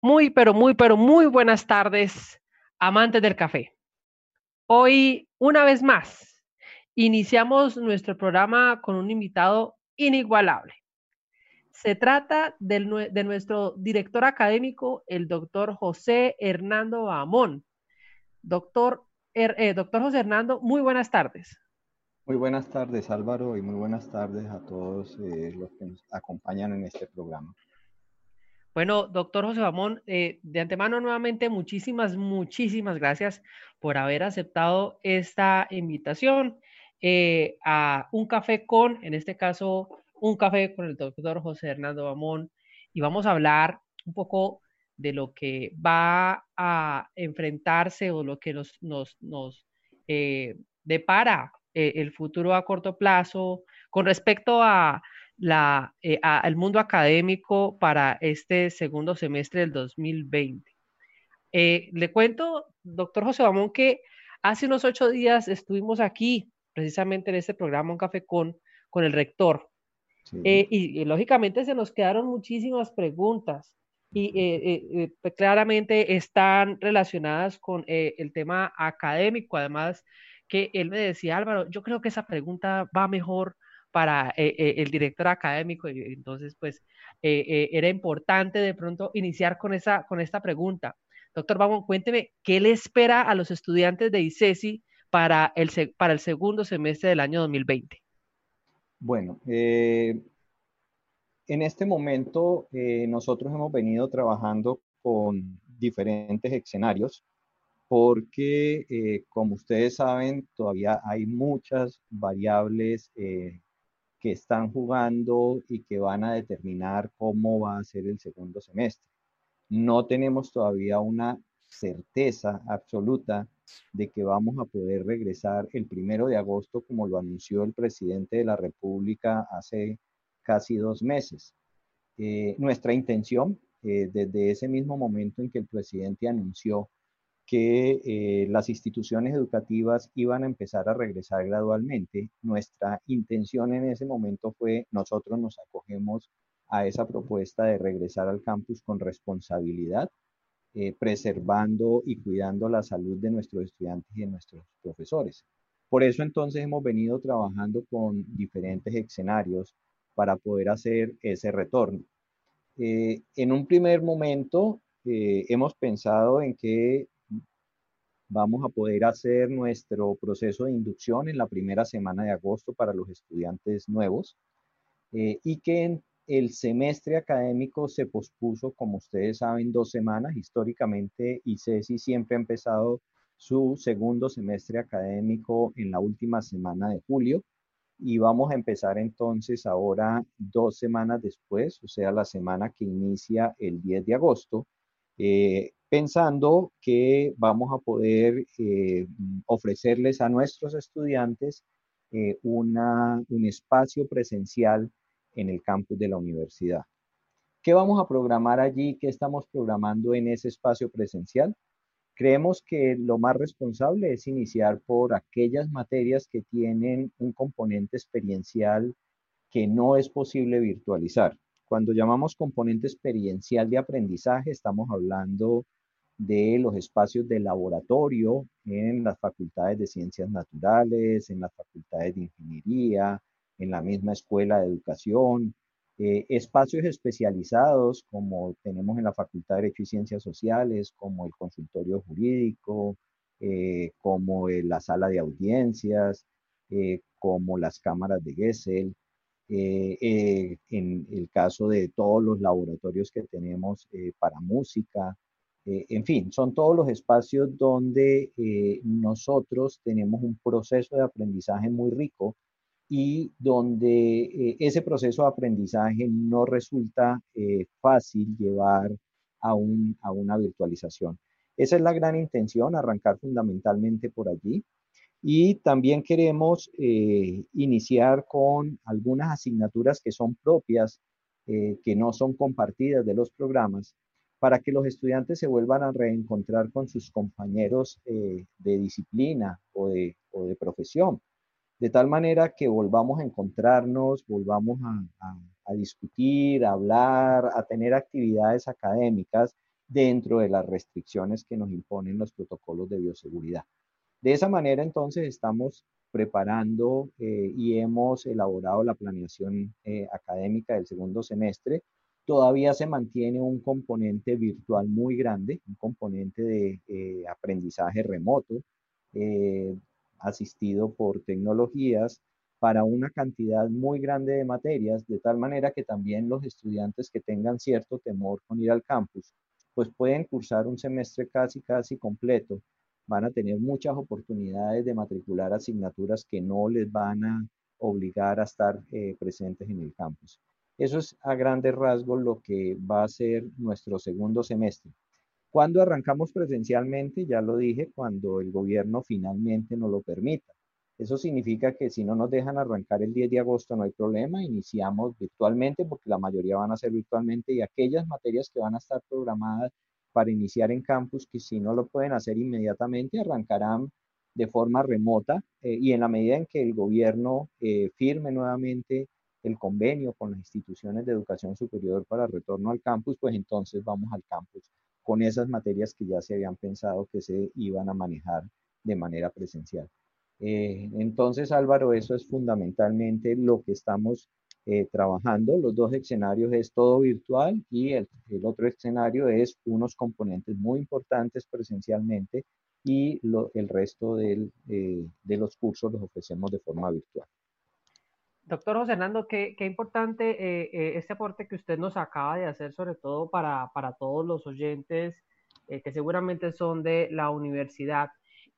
Muy, pero muy, pero muy buenas tardes, amantes del café. Hoy, una vez más, iniciamos nuestro programa con un invitado inigualable. Se trata de nuestro director académico, el doctor José Hernando Amón. Doctor, eh, doctor José Hernando, muy buenas tardes. Muy buenas tardes, Álvaro, y muy buenas tardes a todos eh, los que nos acompañan en este programa. Bueno, doctor José Ramón, eh, de antemano nuevamente muchísimas, muchísimas gracias por haber aceptado esta invitación eh, a un café con, en este caso, un café con el doctor José Hernando Bamón, y vamos a hablar un poco de lo que va a enfrentarse o lo que nos, nos, nos eh, depara el futuro a corto plazo con respecto a la, eh, al mundo académico para este segundo semestre del 2020. Eh, le cuento, doctor José Bamón, que hace unos ocho días estuvimos aquí, precisamente en este programa, Un Café con, con el rector. Eh, y, lógicamente se nos quedaron muchísimas preguntas y pues, claramente están relacionadas con el tema académico. Además, que él me decía, Álvaro, yo creo que esa pregunta va mejor para eh, eh, el director académico. Y entonces, pues, eh, era importante de pronto iniciar con, esa, con esta pregunta. Doctor vamos cuénteme, ¿qué le espera a los estudiantes de ICESI para el, para el segundo semestre del año 2020? Bueno, en este momento nosotros hemos venido trabajando con diferentes escenarios porque, como ustedes saben, todavía hay muchas variables que están jugando y que van a determinar cómo va a ser el segundo semestre. No tenemos todavía una certeza absoluta de que vamos a poder regresar el primero de agosto, como lo anunció el presidente de la República hace casi dos meses. Eh, nuestra intención, eh, desde ese mismo momento en que el presidente anunció que eh, las instituciones educativas iban a empezar a regresar gradualmente. Nuestra intención en ese momento fue, nosotros nos acogemos a esa propuesta de regresar al campus con responsabilidad, eh, preservando y cuidando la salud de nuestros estudiantes y de nuestros profesores. Por eso entonces hemos venido trabajando con diferentes escenarios para poder hacer ese retorno. Eh, en un primer momento hemos pensado en que Vamos a poder hacer nuestro proceso de inducción en la primera semana de agosto para los estudiantes nuevos eh, y que el semestre académico se pospuso, como ustedes saben, dos semanas. Históricamente, ICESI siempre ha empezado su segundo semestre académico en la última semana de julio y vamos a empezar entonces ahora dos semanas después, o sea, la semana que inicia el 10 de agosto, eh, pensando que vamos a poder eh, ofrecerles a nuestros estudiantes eh, una, un espacio presencial en el campus de la universidad. ¿Qué vamos a programar allí? ¿Qué estamos programando en ese espacio presencial? Creemos que lo más responsable es iniciar por aquellas materias que tienen un componente experiencial que no es posible virtualizar. Cuando llamamos componente experiencial de aprendizaje, estamos hablando de los espacios de laboratorio en las facultades de ciencias naturales, en las facultades de ingeniería, en la misma escuela de educación, eh, espacios especializados como tenemos en la Facultad de Derecho y Ciencias Sociales, como el consultorio jurídico, eh, como la sala de audiencias, eh, como las cámaras de Gesell, en el caso de todos los laboratorios que tenemos para música, eh, en fin, son todos los espacios donde eh, nosotros tenemos un proceso de aprendizaje muy rico y donde eh, ese proceso de aprendizaje no resulta fácil llevar a, a una virtualización. Esa es la gran intención, arrancar fundamentalmente por allí. Y también queremos iniciar con algunas asignaturas que son propias, que no son compartidas de los programas, para que los estudiantes se vuelvan a reencontrar con sus compañeros eh, de disciplina o de, profesión, de tal manera que volvamos a encontrarnos, volvamos a, discutir, a hablar, a tener actividades académicas dentro de las restricciones que nos imponen los protocolos de bioseguridad. De esa manera, entonces, estamos preparando eh, y hemos elaborado la planeación eh, académica del segundo semestre. Todavía se mantiene un componente virtual muy grande, un componente de eh, aprendizaje remoto, asistido por tecnologías para una cantidad muy grande de materias, de tal manera que también los estudiantes que tengan cierto temor con ir al campus, pues pueden cursar un semestre casi, casi completo van a tener muchas oportunidades de matricular asignaturas que no les van a obligar a estar eh, presentes en el campus. Eso es a grandes rasgos lo que va a ser nuestro segundo semestre. Cuando arrancamos presencialmente, ya lo dije, cuando el gobierno finalmente nos lo permita. Eso significa que si no nos dejan arrancar el 10 de agosto no hay problema, iniciamos virtualmente porque la mayoría van a ser virtualmente y aquellas materias que van a estar programadas para iniciar en campus, que si no lo pueden hacer inmediatamente, arrancarán de forma remota eh, y en la medida en que el gobierno eh, firme nuevamente el convenio con las instituciones de educación superior para retorno al campus, pues entonces vamos al campus con esas materias que ya se habían pensado que se iban a manejar de manera presencial. Eh, entonces, Álvaro, eso es fundamentalmente lo que estamos eh, trabajando. Los dos escenarios es todo virtual y el, otro escenario es unos componentes muy importantes presencialmente y el resto eh, de los cursos los ofrecemos de forma virtual. Doctor José Hernando, qué, qué importante eh, este aporte que usted nos acaba de hacer, sobre todo para, para todos los oyentes que seguramente son de la universidad.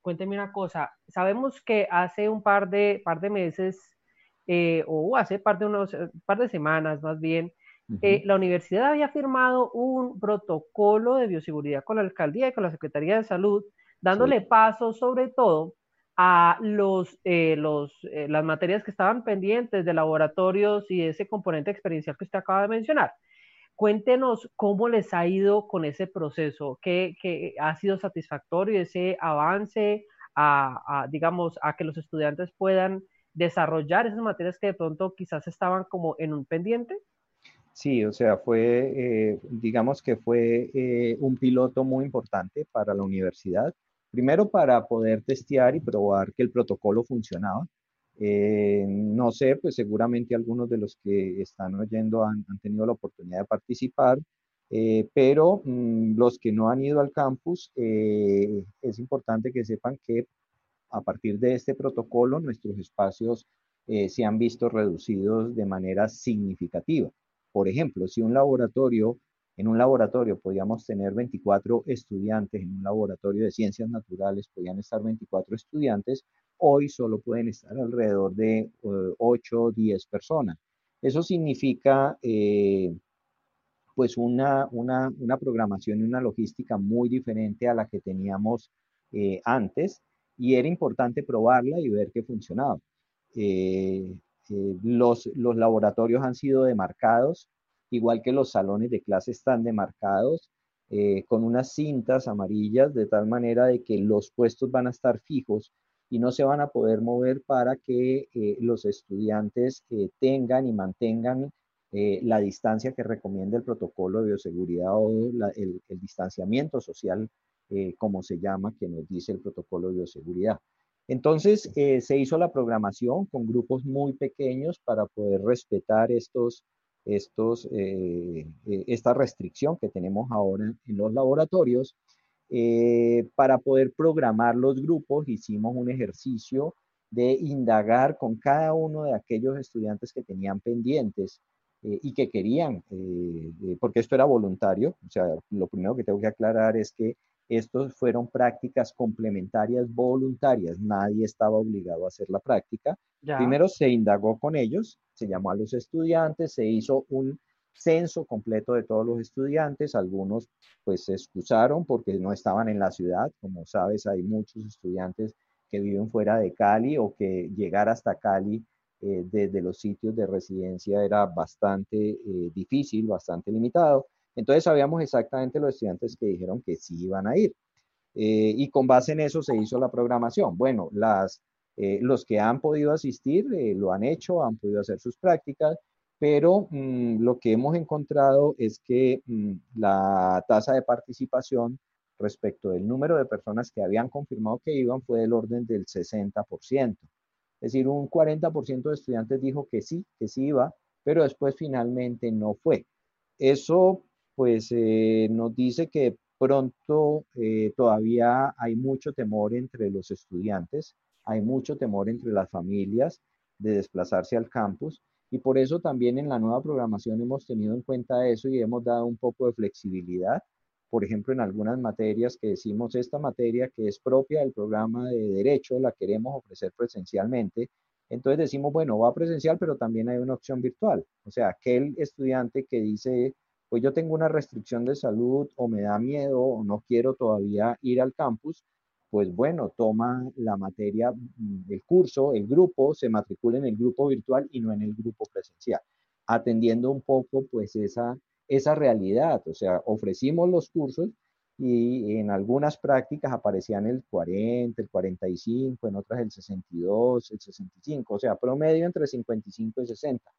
Cuénteme una cosa, sabemos que hace un par de, par de meses eh, o hace parte de unos eh, par de semanas más bien, eh, la universidad había firmado un protocolo de bioseguridad con la alcaldía y con la Secretaría de Salud, dándole paso sobre todo a los, los, las materias que estaban pendientes de laboratorios y ese componente experiencial que usted acaba de mencionar. Cuéntenos cómo les ha ido con ese proceso, qué, qué ha sido satisfactorio ese avance a, a, digamos, a que los estudiantes puedan desarrollar esas materias que de pronto quizás estaban como en un pendiente? Sí, o sea, fue, eh, digamos que fue eh, un piloto muy importante para la universidad. Primero para poder testear y probar que el protocolo funcionaba. Eh, no sé, pues seguramente algunos de los que están oyendo han, tenido la oportunidad de participar, pero mm, los que no han ido al campus, es importante que sepan que a partir de este protocolo, nuestros espacios eh, se han visto reducidos de manera significativa. Por ejemplo, si un laboratorio, en un laboratorio podíamos tener 24 estudiantes, en un laboratorio de ciencias naturales podían estar 24 estudiantes, hoy solo pueden estar alrededor de 8 o 10 personas. Eso significa eh, pues una, una, programación y una logística muy diferente a la que teníamos eh, antes y era importante probarla y ver que funcionaba. Eh, eh, los, los laboratorios han sido demarcados, igual que los salones de clase están demarcados, eh, con unas cintas amarillas, de tal manera de que los puestos van a estar fijos y no se van a poder mover para que los estudiantes tengan y mantengan la distancia que recomienda el protocolo de bioseguridad o el, el, distanciamiento social eh, como se llama, que nos dice el protocolo de bioseguridad. Entonces, eh, se hizo la programación con grupos muy pequeños para poder respetar estos, estos, eh, esta restricción que tenemos ahora en los laboratorios. para poder programar los grupos, hicimos un ejercicio de indagar con cada uno de aquellos estudiantes que tenían pendientes y que querían, porque esto era voluntario, o sea, lo primero que tengo que aclarar es que estos fueron prácticas complementarias voluntarias, nadie estaba obligado a hacer la práctica. Primero se indagó con ellos, se llamó a los estudiantes, se hizo un censo completo de todos los estudiantes, algunos pues se excusaron porque no estaban en la ciudad, como sabes hay muchos estudiantes que viven fuera de Cali o que llegar hasta Cali eh, desde los sitios de residencia era bastante eh, difícil, bastante limitado. Entonces sabíamos exactamente los estudiantes que dijeron que sí iban a ir. Eh, y con base en eso se hizo la programación. Bueno, las, eh, los que han podido asistir eh, lo han hecho, han podido hacer sus prácticas pero mm, lo que hemos encontrado es que mm, la tasa de participación respecto del número de personas que habían confirmado que iban fue del orden del 60%. Es decir, un 40% de estudiantes dijo que sí, que sí iba, pero después finalmente no fue. Eso pues eh, nos dice que pronto eh, todavía hay mucho temor entre los estudiantes, hay mucho temor entre las familias de desplazarse al campus y por eso también en la nueva programación hemos tenido en cuenta eso y hemos dado un poco de flexibilidad. Por ejemplo, en algunas materias que decimos, esta materia que es propia del programa de derecho la queremos ofrecer presencialmente. Entonces decimos, bueno, va presencial, pero también hay una opción virtual. O sea, aquel estudiante que dice, pues yo tengo una restricción de salud o me da miedo o no quiero todavía ir al campus, pues bueno, toma la materia, mm, el curso, el grupo, se matricula en el grupo virtual y no en el grupo presencial, atendiendo un poco pues esa, esa realidad. O sea, ofrecimos los cursos y en algunas prácticas aparecían el 40, el 45, en otras el 62, el 65, o sea, promedio entre 55 y 60.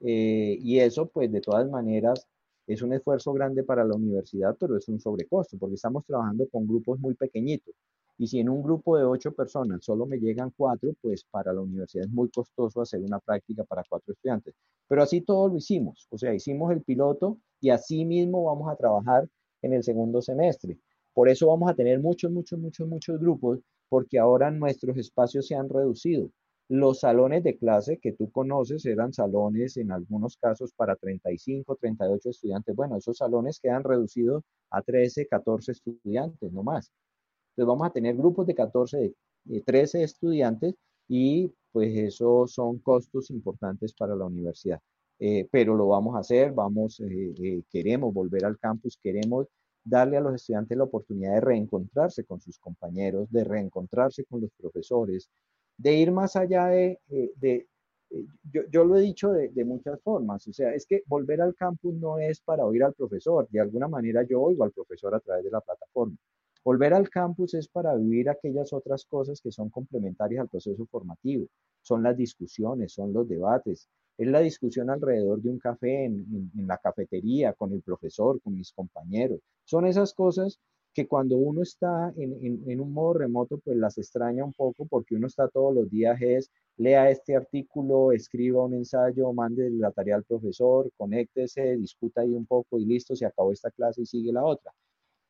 Eh, y eso pues de todas maneras es un esfuerzo grande para la universidad, pero es un sobrecosto porque estamos trabajando con grupos muy pequeñitos. Y si en un grupo de ocho personas solo me llegan cuatro, pues para la universidad es muy costoso hacer una práctica para cuatro estudiantes. Pero así todo lo hicimos. O sea, hicimos el piloto y así mismo vamos a trabajar en el segundo semestre. Por eso vamos a tener muchos, muchos, muchos, muchos grupos, porque ahora nuestros espacios se han reducido. Los salones de clase que tú conoces eran salones en algunos casos para 35, 38 estudiantes. Bueno, esos salones quedan reducidos a 13, 14 estudiantes, no más. Entonces vamos a tener grupos de 14, de 13 estudiantes y pues eso son costos importantes para la universidad. Eh, pero lo vamos a hacer, vamos, eh, eh, queremos volver al campus, queremos darle a los estudiantes la oportunidad de reencontrarse con sus compañeros, de reencontrarse con los profesores, de ir más allá de, de yo, yo, lo he dicho de, de, muchas formas, o sea, es que volver al campus no es para oír al profesor, de alguna manera yo oigo al profesor a través de la plataforma, Volver al campus es para vivir aquellas otras cosas que son complementarias al proceso formativo. Son las discusiones, son los debates, es la discusión alrededor de un café en, la cafetería, con el profesor, con mis compañeros. Son esas cosas que cuando uno está en, un modo remoto, pues las extraña un poco porque uno está todos los días es, lea este artículo, escriba un ensayo, mande la tarea al profesor, conéctese, discuta ahí un poco y listo, se acabó esta clase y sigue la otra.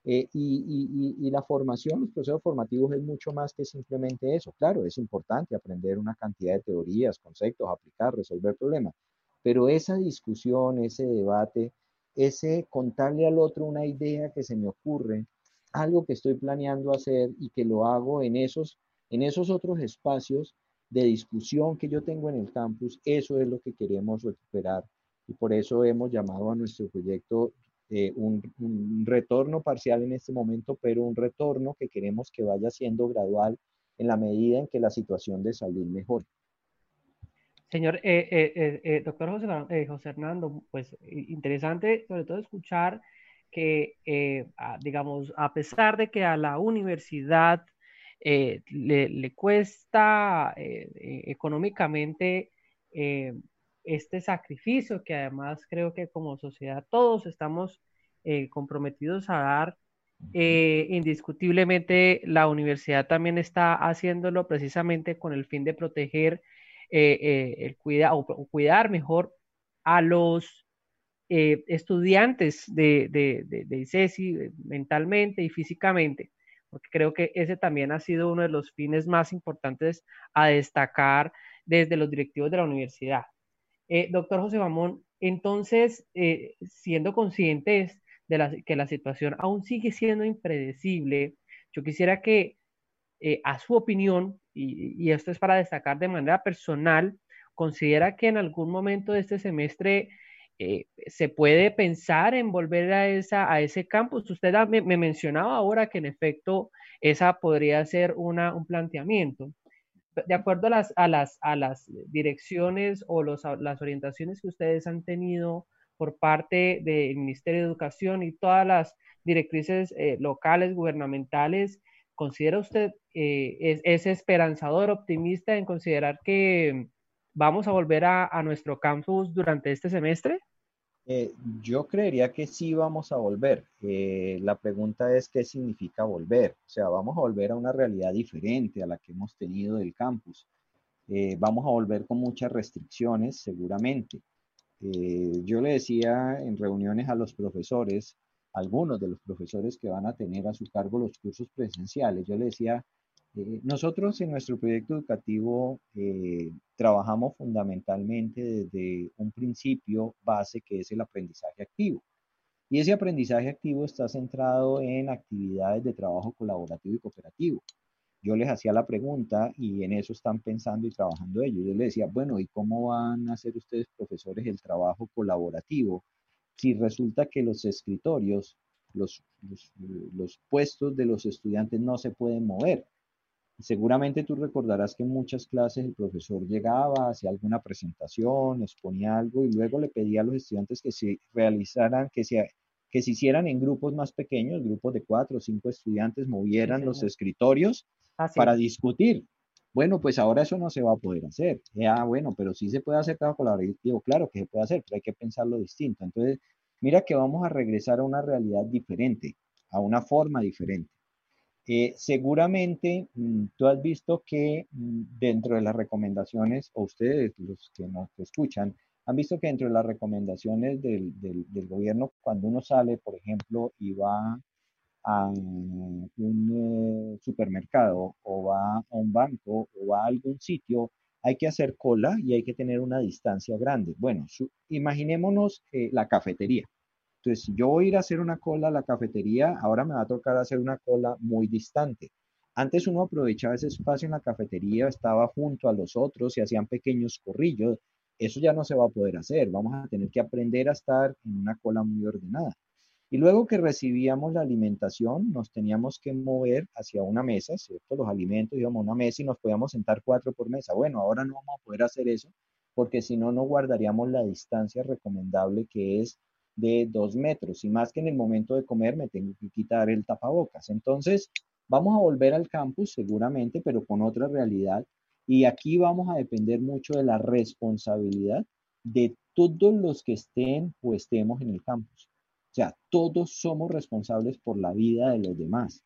Eh, y, la formación, los procesos formativos es mucho más que simplemente eso. Claro, es importante aprender una cantidad de teorías, conceptos, aplicar, resolver problemas, pero esa discusión, ese debate, ese contarle al otro una idea que se me ocurre, algo que estoy planeando hacer y que lo hago en esos, en esos otros espacios de discusión que yo tengo en el campus, eso es lo que queremos recuperar y por eso hemos llamado a nuestro proyecto eh, un, retorno parcial en este momento, pero un retorno que queremos que vaya siendo gradual en la medida en que la situación de salud mejore. Señor, eh, eh, doctor José, José, Hernando, pues interesante sobre todo escuchar que, digamos, a pesar de que a la universidad le, le, cuesta económicamente este sacrificio que además creo que como sociedad todos estamos eh, comprometidos a dar. Eh, indiscutiblemente la universidad también está haciéndolo precisamente con el fin de proteger eh, el cuida, o, cuidar mejor a los estudiantes de, de, de, ICESI mentalmente y físicamente, porque creo que ese también ha sido uno de los fines más importantes a destacar desde los directivos de la universidad. Eh, doctor José Mamón, entonces, eh, siendo conscientes de que la situación aún sigue siendo impredecible, yo quisiera que, eh, a su opinión, y, esto es para destacar de manera personal, considera que en algún momento de este semestre se puede pensar en volver a, esa, a ese campus. Usted me, me, mencionaba ahora que en efecto esa podría ser una, un planteamiento de acuerdo a las, a las, a las direcciones o los, las orientaciones que ustedes han tenido por parte del Ministerio de Educación y todas las directrices eh, locales, gubernamentales, ¿considera usted, eh, es, es, esperanzador, optimista en considerar que ¿vamos a volver a, nuestro campus durante este semestre? Eh, yo creería que sí vamos a volver. Eh, la pregunta es qué significa volver. O sea, vamos a volver a una realidad diferente a la que hemos tenido del campus. Eh, vamos a volver con muchas restricciones, seguramente. yo le decía en reuniones a los profesores, algunos de los profesores que van a tener a su cargo los cursos presenciales, yo le decía, eh, nosotros en nuestro proyecto educativo eh, trabajamos fundamentalmente desde un principio base que es el aprendizaje activo. Y ese aprendizaje activo está centrado en actividades de trabajo colaborativo y cooperativo. Yo les hacía la pregunta y en eso están pensando y trabajando ellos. Yo les decía, bueno, ¿y cómo van a hacer ustedes, profesores, el trabajo colaborativo si resulta que los escritorios, los, los puestos de los estudiantes no se pueden mover? Seguramente tú recordarás que en muchas clases el profesor llegaba, hacía alguna presentación, exponía algo y luego le pedía a los estudiantes que se realizaran, que se, que se hicieran en grupos más pequeños, grupos de cuatro o cinco estudiantes, movieran los escritorios para discutir. Bueno, pues ahora eso no se va a poder hacer. Ah, bueno, pero sí se puede hacer trabajo colaborativo. Claro que se puede hacer, pero hay que pensarlo distinto. Entonces, mira que vamos a regresar a una realidad diferente, a una forma diferente. Eh, seguramente mm, tú has visto que mm, dentro de las recomendaciones, o ustedes los que nos escuchan, han visto que dentro de las recomendaciones del, gobierno, cuando uno sale, por ejemplo, y va a un eh, supermercado o va a un banco o va a algún sitio, hay que hacer cola y hay que tener una distancia grande. Bueno, imaginémonos eh, la cafetería. Entonces, yo voy a ir a hacer una cola a la cafetería, ahora me va a tocar hacer una cola muy distante. Antes uno aprovechaba ese espacio en la cafetería, estaba junto a los otros y hacían pequeños corrillos. Eso ya no se va a poder hacer. Vamos a tener que aprender a estar en una cola muy ordenada. Y luego que recibíamos la alimentación, nos teníamos que mover hacia una mesa, ¿cierto? Los alimentos íbamos a una mesa y nos podíamos sentar cuatro por mesa. Bueno, ahora no vamos a poder hacer eso porque si no, no guardaríamos la distancia recomendable que es de dos metros y más que en el momento de comer me tengo que quitar el tapabocas. Entonces, vamos a volver al campus seguramente, pero con otra realidad. Y aquí vamos a depender mucho de la responsabilidad de todos los que estén o estemos en el campus. O sea, todos somos responsables por la vida de los demás.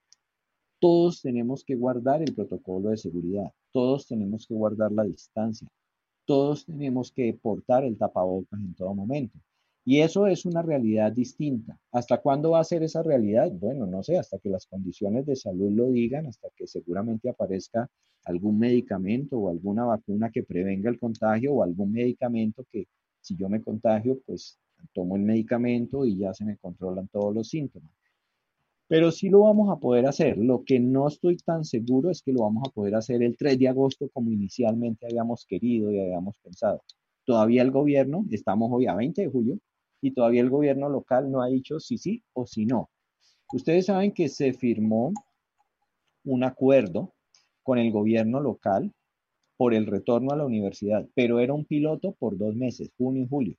Todos tenemos que guardar el protocolo de seguridad. Todos tenemos que guardar la distancia. Todos tenemos que portar el tapabocas en todo momento. Y eso es una realidad distinta. ¿Hasta cuándo va a ser esa realidad? Bueno, no sé, hasta que las condiciones de salud lo digan, hasta que seguramente aparezca algún medicamento o alguna vacuna que prevenga el contagio o algún medicamento que si yo me contagio, pues tomo el medicamento y ya se me controlan todos los síntomas. Pero sí lo vamos a poder hacer. Lo que no estoy tan seguro es que lo vamos a poder hacer el 3 de agosto como inicialmente habíamos querido y habíamos pensado. Todavía el gobierno, estamos hoy a 20 de julio, y todavía el gobierno local no ha dicho si sí o si no. Ustedes saben que se firmó un acuerdo con el gobierno local por el retorno a la universidad, pero era un piloto por dos meses, junio y julio.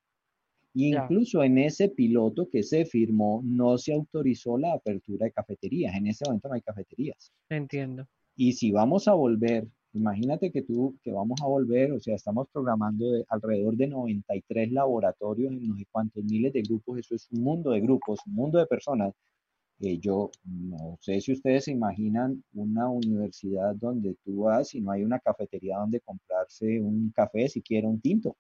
Y incluso en ese piloto que se firmó no se autorizó la apertura de cafeterías. En ese momento no hay cafeterías. Entiendo. Y si vamos a volver Imagínate que tú, que vamos a volver, o sea, estamos programando de alrededor de 93 laboratorios en no sé cuántos miles de grupos, eso es un mundo de grupos, un mundo de personas. Eh, yo no sé si ustedes se imaginan una universidad donde tú vas y no hay una cafetería donde comprarse un café, siquiera un tinto.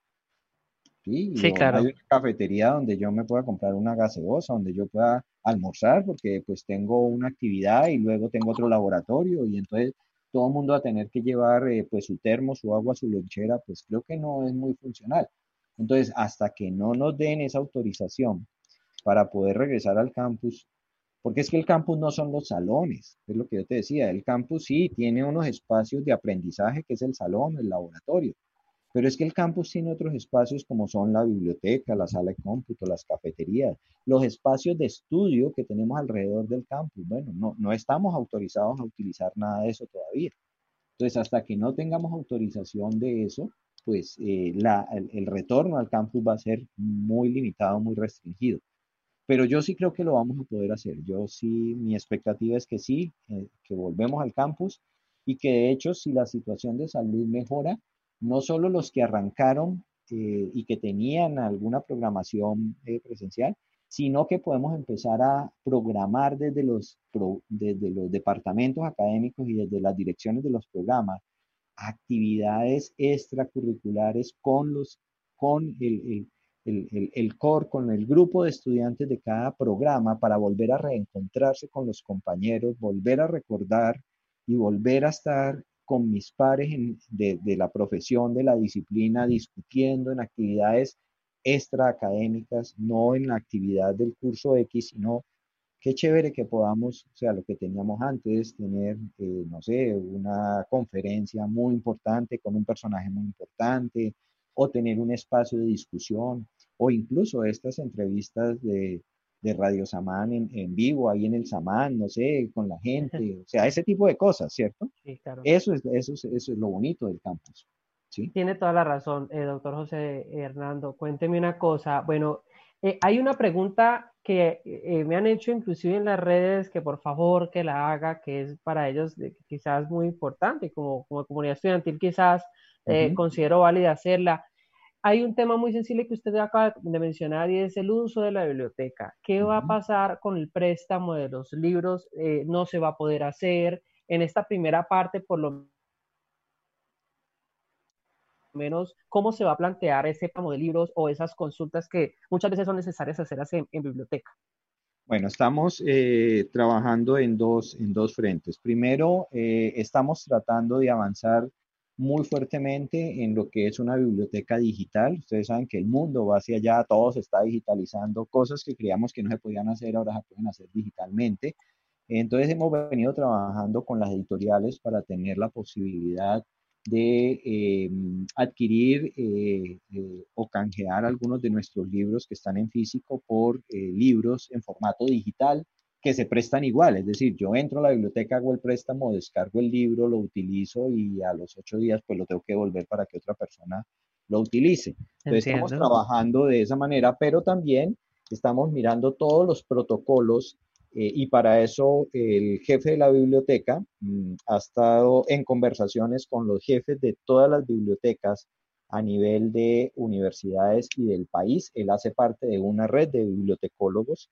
Sí, claro. Hay una cafetería donde yo me pueda comprar una gaseosa, donde yo pueda almorzar, porque pues tengo una actividad y luego tengo otro laboratorio y entonces todo el mundo a tener que llevar eh, pues su termo, su agua, su lonchera, pues creo que no es muy funcional. Entonces, hasta que no nos den esa autorización para poder regresar al campus, porque es que el campus no son los salones, es lo que yo te decía, el campus sí tiene unos espacios de aprendizaje, que es el salón, el laboratorio, pero es que el campus tiene otros espacios como son la biblioteca, la sala de cómputo, las cafeterías, los espacios de estudio que tenemos alrededor del campus. Bueno, no, no estamos autorizados a utilizar nada de eso todavía. Entonces, hasta que no tengamos autorización de eso, pues eh, el, retorno al campus va a ser muy limitado, muy restringido. Pero yo sí creo que lo vamos a poder hacer. Yo sí, mi expectativa es que sí, eh, que volvemos al campus y que de hecho si la situación de salud mejora, no solo los que arrancaron y que tenían alguna programación presencial, sino que podemos empezar a programar desde los, desde los departamentos académicos y desde las direcciones de los programas actividades extracurriculares con, los, con el, el, el, el, core, con el grupo de estudiantes de cada programa para volver a reencontrarse con los compañeros, volver a recordar y volver a estar con mis pares de, de, la profesión, de la disciplina, discutiendo en actividades extra académicas, no en la actividad del curso X, sino qué chévere que podamos, o sea, lo que teníamos antes, tener, eh, no sé, una conferencia muy importante con un personaje muy importante, o tener un espacio de discusión, o incluso estas entrevistas de, de Radio Samán en, en, vivo, ahí en el Samán, no sé, con la gente, o sea, ese tipo de cosas, ¿cierto? Sí, claro. Eso es, eso es, eso es lo bonito del campus. Tiene toda la razón, eh, doctor José Hernando. Cuénteme una cosa. Bueno, eh, hay una pregunta que eh, me han hecho inclusive en las redes que por favor que la haga, que es para ellos quizás muy importante, como, como comunidad estudiantil quizás considero válida hacerla. Hay un tema muy sensible que usted acaba de mencionar y es el uso de la biblioteca. ¿Qué va a pasar con el préstamo de los libros? no se va a poder hacer. En esta primera parte, por lo menos cómo se va a plantear ese pamo de libros o esas consultas que muchas veces son necesarias hacer en, en biblioteca. Bueno, estamos eh, trabajando en dos, en dos frentes. Primero, eh, estamos tratando de avanzar muy fuertemente en lo que es una biblioteca digital. Ustedes saben que el mundo va hacia allá, todo se está digitalizando, cosas que creíamos que no se podían hacer, ahora se pueden hacer digitalmente. Entonces hemos venido trabajando con las editoriales para tener la posibilidad de em, adquirir eh, eh, o canjear algunos de nuestros libros que están en físico por eh, libros en formato digital que se prestan igual. Es decir, yo entro a la biblioteca, hago el préstamo, descargo el libro, lo utilizo y a los ocho días pues lo tengo que devolver para que otra persona lo utilice. Entonces estamos trabajando de esa manera, pero también estamos mirando todos los protocolos eh, y para eso el jefe de la biblioteca mm, ha estado en conversaciones con los jefes de todas las bibliotecas a nivel de universidades y del país. Él hace parte de una red de bibliotecólogos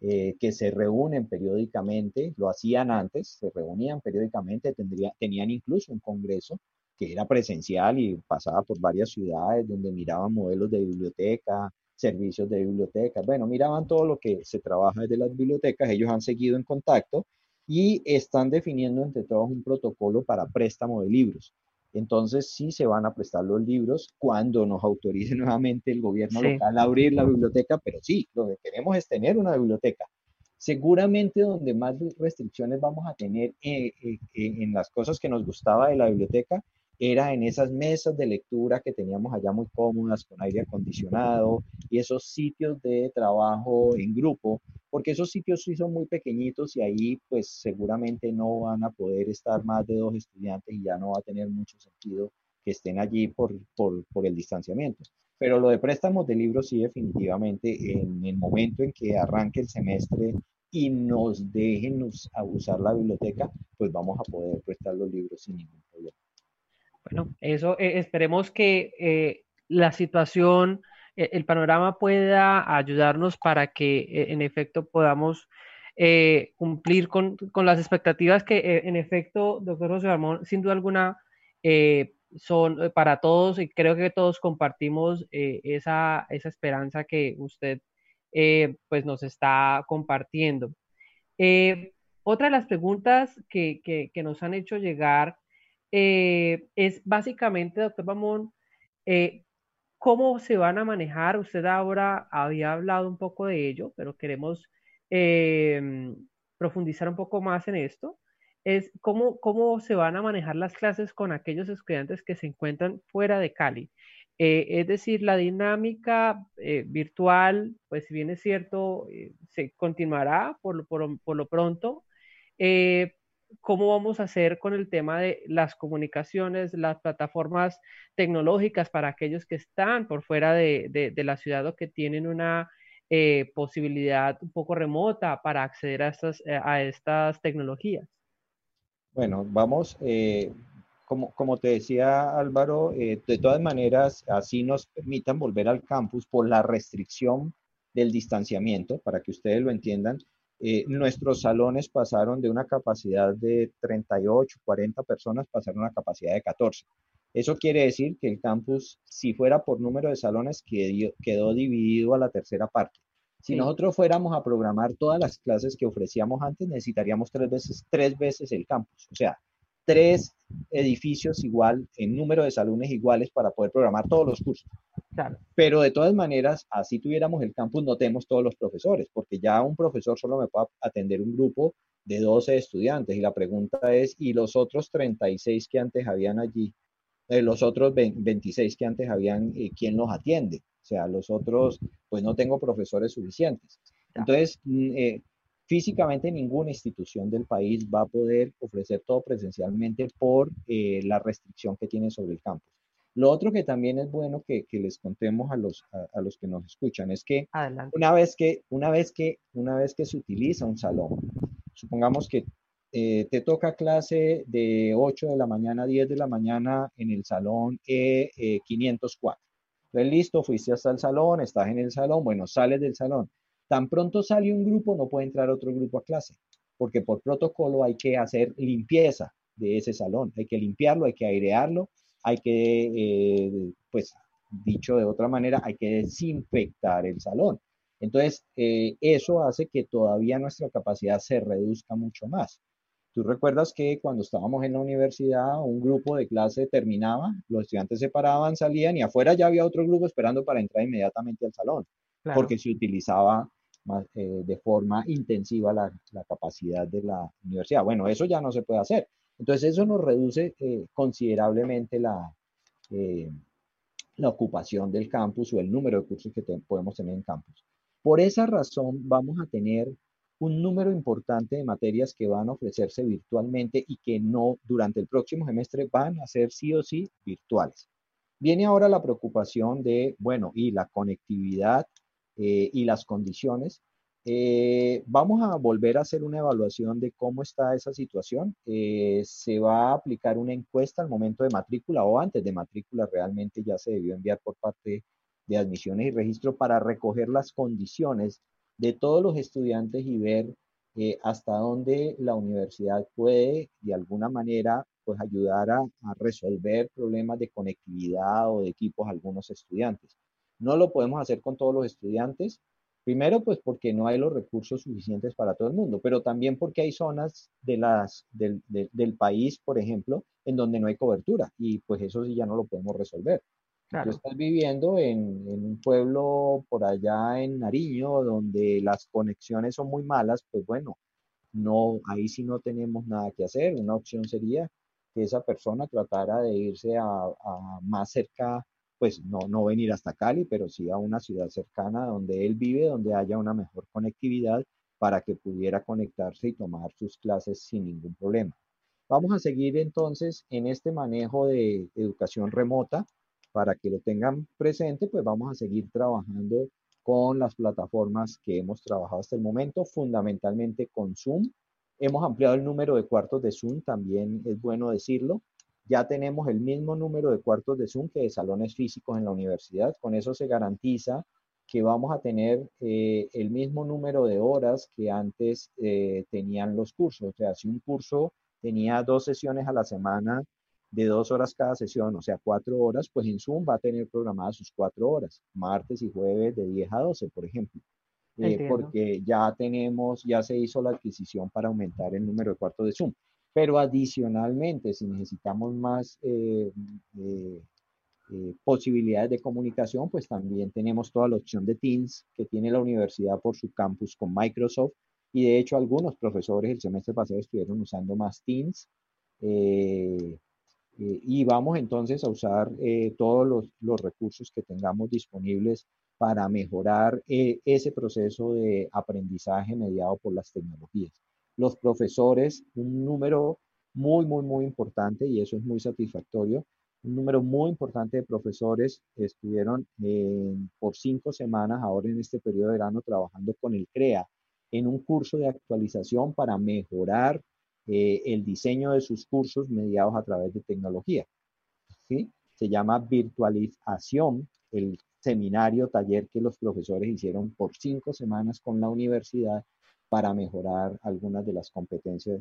eh, que se reúnen periódicamente, lo hacían antes, se reunían periódicamente, tendría, tenían incluso un congreso que era presencial y pasaba por varias ciudades donde miraban modelos de biblioteca, servicios de bibliotecas. Bueno, miraban todo lo que se trabaja desde las bibliotecas, ellos han seguido en contacto y están definiendo entre todos un protocolo para préstamo de libros. Entonces sí se van a prestar los libros cuando nos autorice nuevamente el gobierno local a abrir la biblioteca, pero sí, lo que queremos es tener una biblioteca. Seguramente donde más restricciones vamos a tener eh, eh, en las cosas que nos gustaba de la biblioteca era en esas mesas de lectura que teníamos allá muy cómodas, con aire acondicionado, y esos sitios de trabajo en grupo, porque esos sitios sí son muy pequeñitos y ahí pues seguramente no van a poder estar más de dos estudiantes y ya no va a tener mucho sentido que estén allí por, por, por el distanciamiento. Pero lo de préstamos de libros sí definitivamente en el momento en que arranque el semestre y nos dejen usar la biblioteca, pues vamos a poder prestar los libros sin ningún problema. Bueno, eso eh, esperemos que eh, la situación, eh, el panorama pueda ayudarnos para que en efecto podamos cumplir con, las expectativas que en efecto, doctor José Ramón, sin duda alguna son para todos y creo que todos compartimos esa, esa, esperanza que usted pues nos está compartiendo. otra de las preguntas que, que nos han hecho llegar eh, es básicamente, doctor Bamón, eh, cómo se van a manejar. Usted ahora había hablado un poco de ello, pero queremos eh, profundizar un poco más en esto. Es cómo, cómo se van a manejar las clases con aquellos estudiantes que se encuentran fuera de Cali. es decir, la dinámica virtual, pues si bien es cierto, se continuará por, por, por lo pronto, cómo vamos a hacer con el tema de las comunicaciones, las plataformas tecnológicas para aquellos que están por fuera de, la ciudad o que tienen una eh, posibilidad un poco remota para acceder a estas, eh, a estas tecnologías. Bueno, vamos, eh, como, como te decía Álvaro, eh, de todas maneras, así nos permitan volver al campus por la restricción del distanciamiento, para que ustedes lo entiendan. Eh, nuestros salones pasaron de una capacidad de 38, 40 personas, pasaron a una capacidad de 14. Eso quiere decir que el campus, si fuera por número de salones, quedó, quedó dividido a la tercera parte. Si nosotros fuéramos a programar todas las clases que ofrecíamos antes, necesitaríamos tres veces, tres veces el campus. O sea, tres edificios igual, en número de salones iguales para poder programar todos los cursos. Pero de todas maneras, así tuviéramos el campus, no tenemos todos los profesores, porque ya un profesor solo me puede atender un grupo de 12 estudiantes. Y la pregunta es, ¿y los otros 36 que antes habían allí? Eh, los otros 26 que antes habían, eh, ¿quién los atiende? O sea, los otros, pues no tengo profesores suficientes. Entonces, mm, eh, físicamente ninguna institución del país va a poder ofrecer todo presencialmente por eh, la restricción que tiene sobre el campus. Lo otro que también es bueno que, les contemos a los, a, los que nos escuchan es que una vez que, una vez que una vez que se utiliza un salón, supongamos que eh, te toca clase de 8 de la mañana a 10 de la mañana en el salón E504. Entonces, listo, fuiste hasta el salón, estás en el salón, bueno, sales del salón. Tan pronto sale un grupo, no puede entrar otro grupo a clase, porque por protocolo hay que hacer limpieza de ese salón, hay que limpiarlo, hay que airearlo, hay que, eh, pues, dicho de otra manera, hay que desinfectar el salón. Entonces, eh, eso hace que todavía nuestra capacidad se reduzca mucho más. Tú recuerdas que cuando estábamos en la universidad, un grupo de clase terminaba, los estudiantes se paraban, salían y afuera ya había otro grupo esperando para entrar inmediatamente al salón, porque se utilizaba eh, de forma intensiva la, capacidad de la universidad. Bueno, eso ya no se puede hacer. Entonces, eso nos reduce eh, considerablemente la, eh, la ocupación del campus o el número de cursos que podemos tener en campus. Por esa razón, vamos a tener un número importante de materias que van a ofrecerse virtualmente y que no durante el próximo semestre van a ser sí o sí virtuales. Viene ahora la preocupación de, bueno, y la conectividad eh, y las condiciones. Eh, vamos a volver a hacer una evaluación de cómo está esa situación. Eh, se va a aplicar una encuesta al momento de matrícula o antes de matrícula, realmente ya se debió enviar por parte de admisiones y registro para recoger las condiciones de todos los estudiantes y ver hasta dónde la universidad puede de alguna manera pues ayudar a, resolver problemas de conectividad o de equipos a algunos estudiantes. No lo podemos hacer con todos los estudiantes, primero pues porque no hay los recursos suficientes para todo el mundo, pero también porque hay zonas de las, del, del país, por ejemplo, en donde no hay cobertura y pues eso sí ya no lo podemos resolver. Tú estás viviendo en, un pueblo por allá en Nariño, donde las conexiones son muy malas, pues bueno, no, ahí sí no tenemos nada que hacer. Una opción sería que esa persona tratara de irse a, más cerca, pues no, no venir hasta Cali, pero sí a una ciudad cercana donde él vive, donde haya una mejor conectividad para que pudiera conectarse y tomar sus clases sin ningún problema. Vamos a seguir entonces en este manejo de educación remota para que lo tengan presente, pues vamos a seguir trabajando con las plataformas que hemos trabajado hasta el momento, fundamentalmente con Zoom. Hemos ampliado el número de cuartos de Zoom, también es bueno decirlo. Ya tenemos el mismo número de cuartos de Zoom que de salones físicos en la universidad. Con eso se garantiza que vamos a tener eh, el mismo número de horas que antes eh, tenían los cursos. O sea, si un curso tenía dos sesiones a la semana de dos horas cada sesión, o sea, cuatro horas, pues en Zoom va a tener programadas sus cuatro horas, martes y jueves de 10 a 12, por ejemplo. Eh, porque ya tenemos, ya se hizo la adquisición para aumentar el número de cuartos de Zoom. Pero adicionalmente, si necesitamos más eh, eh, posibilidades de comunicación, pues también tenemos toda la opción de Teams que tiene la universidad por su campus con Microsoft. Y de hecho, algunos profesores el semestre pasado estuvieron usando más Teams. Eh, y vamos entonces a usar eh, todos los, recursos que tengamos disponibles para mejorar eh, ese proceso de aprendizaje mediado por las tecnologías. Los profesores, un número muy, muy, muy importante y eso es muy satisfactorio. Un número muy importante de profesores estuvieron por cinco semanas ahora en este periodo de verano trabajando con el CREA en un curso de actualización para mejorar eh, el diseño de sus cursos mediados a través de tecnología. ¿sí? Se llama virtualización, el seminario, taller que los profesores hicieron por cinco semanas con la universidad para mejorar algunas de las competencias.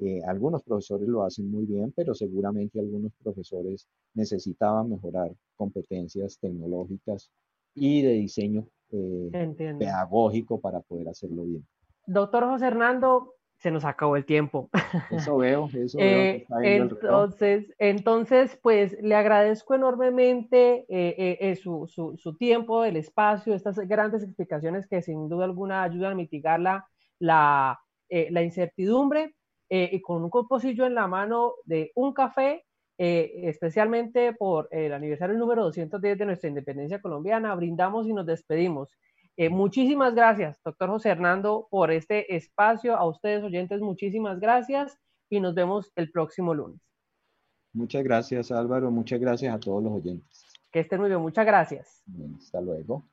Eh, algunos profesores lo hacen muy bien, pero seguramente algunos profesores necesitaban mejorar competencias tecnológicas y de diseño eh, pedagógico para poder hacerlo bien. Doctor José Hernando, se nos acabó el tiempo. Eso veo, eso veo. entonces, entonces, pues le agradezco enormemente eh, eh, su, su, su, tiempo, el espacio, estas grandes explicaciones que sin duda alguna ayudan a mitigar la, la, la incertidumbre. y con un composillo en la mano de un café, especialmente por el aniversario número 210 de nuestra independencia colombiana, brindamos y nos despedimos. Eh, muchísimas gracias, doctor José Hernando, por este espacio. A ustedes, oyentes, muchísimas gracias y nos vemos el próximo lunes. Muchas gracias, Álvaro. Muchas gracias a todos los oyentes. Que estén muy bien. Muchas gracias. hasta luego.